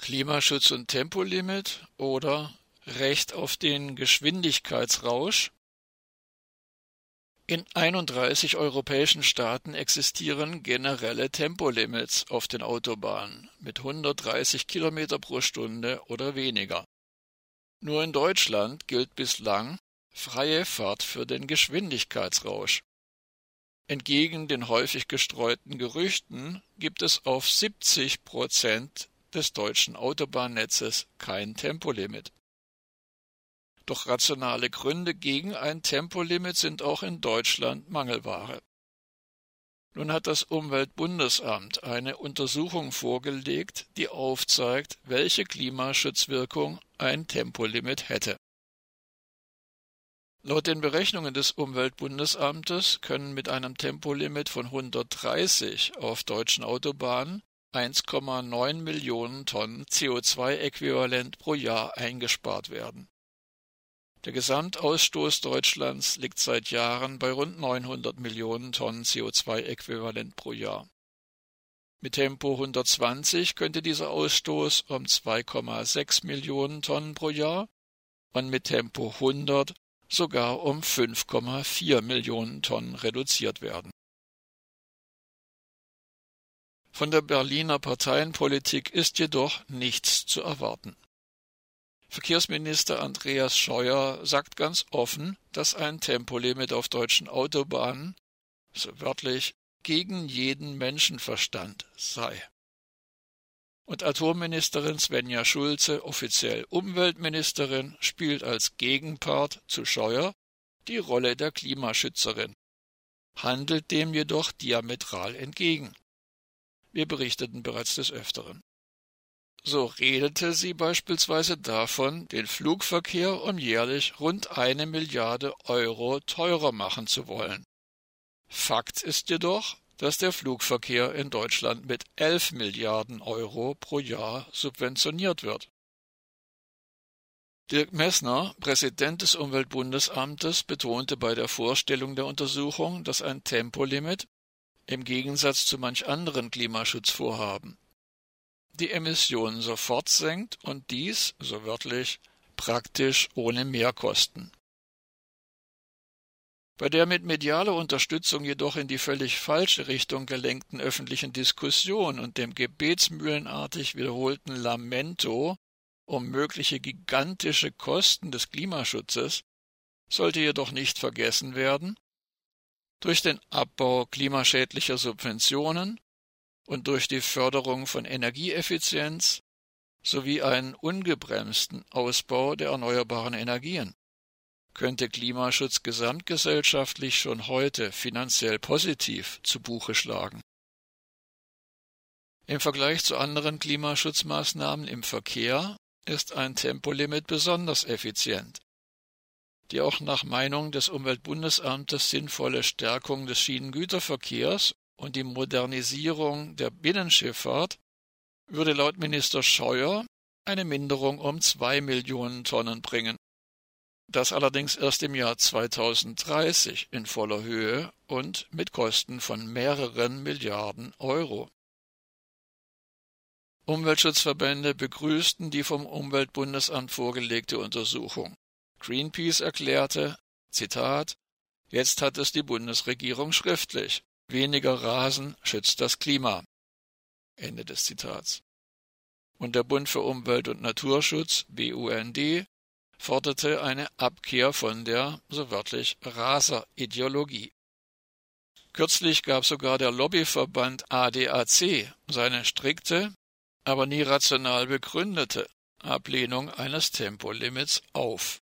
Klimaschutz und Tempolimit oder Recht auf den Geschwindigkeitsrausch. In 31 europäischen Staaten existieren generelle Tempolimits auf den Autobahnen mit 130 km pro Stunde oder weniger. Nur in Deutschland gilt bislang freie Fahrt für den Geschwindigkeitsrausch. Entgegen den häufig gestreuten Gerüchten gibt es auf 70 Prozent des deutschen Autobahnnetzes kein Tempolimit. Doch rationale Gründe gegen ein Tempolimit sind auch in Deutschland Mangelware. Nun hat das Umweltbundesamt eine Untersuchung vorgelegt, die aufzeigt, welche Klimaschutzwirkung ein Tempolimit hätte. Laut den Berechnungen des Umweltbundesamtes können mit einem Tempolimit von 130 auf deutschen Autobahnen 1,9 Millionen Tonnen CO2-Äquivalent pro Jahr eingespart werden. Der Gesamtausstoß Deutschlands liegt seit Jahren bei rund 900 Millionen Tonnen CO2-Äquivalent pro Jahr. Mit Tempo 120 könnte dieser Ausstoß um 2,6 Millionen Tonnen pro Jahr und mit Tempo 100 sogar um 5,4 Millionen Tonnen reduziert werden. Von der Berliner Parteienpolitik ist jedoch nichts zu erwarten. Verkehrsminister Andreas Scheuer sagt ganz offen, dass ein Tempolimit auf deutschen Autobahnen, so wörtlich, gegen jeden Menschenverstand sei. Und Atomministerin Svenja Schulze, offiziell Umweltministerin, spielt als Gegenpart zu Scheuer die Rolle der Klimaschützerin, handelt dem jedoch diametral entgegen. Wir berichteten bereits des Öfteren. So redete sie beispielsweise davon, den Flugverkehr um jährlich rund eine Milliarde Euro teurer machen zu wollen. Fakt ist jedoch, dass der Flugverkehr in Deutschland mit 11 Milliarden Euro pro Jahr subventioniert wird. Dirk Messner, Präsident des Umweltbundesamtes, betonte bei der Vorstellung der Untersuchung, dass ein Tempolimit im Gegensatz zu manch anderen Klimaschutzvorhaben die Emissionen sofort senkt und dies, so wörtlich, praktisch ohne Mehrkosten. Bei der mit medialer Unterstützung jedoch in die völlig falsche Richtung gelenkten öffentlichen Diskussion und dem gebetsmühlenartig wiederholten Lamento um mögliche gigantische Kosten des Klimaschutzes sollte jedoch nicht vergessen werden, durch den Abbau klimaschädlicher Subventionen und durch die Förderung von Energieeffizienz sowie einen ungebremsten Ausbau der erneuerbaren Energien könnte Klimaschutz gesamtgesellschaftlich schon heute finanziell positiv zu Buche schlagen. Im Vergleich zu anderen Klimaschutzmaßnahmen im Verkehr ist ein Tempolimit besonders effizient. Die auch nach Meinung des Umweltbundesamtes sinnvolle Stärkung des Schienengüterverkehrs und die Modernisierung der Binnenschifffahrt würde laut Minister Scheuer eine Minderung um zwei Millionen Tonnen bringen. Das allerdings erst im Jahr 2030 in voller Höhe und mit Kosten von mehreren Milliarden Euro. Umweltschutzverbände begrüßten die vom Umweltbundesamt vorgelegte Untersuchung. Greenpeace erklärte, Zitat, Jetzt hat es die Bundesregierung schriftlich. Weniger Rasen schützt das Klima. Ende des Zitats. Und der Bund für Umwelt und Naturschutz, BUND, forderte eine Abkehr von der, so wörtlich, Raserideologie. Kürzlich gab sogar der Lobbyverband ADAC seine strikte, aber nie rational begründete Ablehnung eines Tempolimits auf.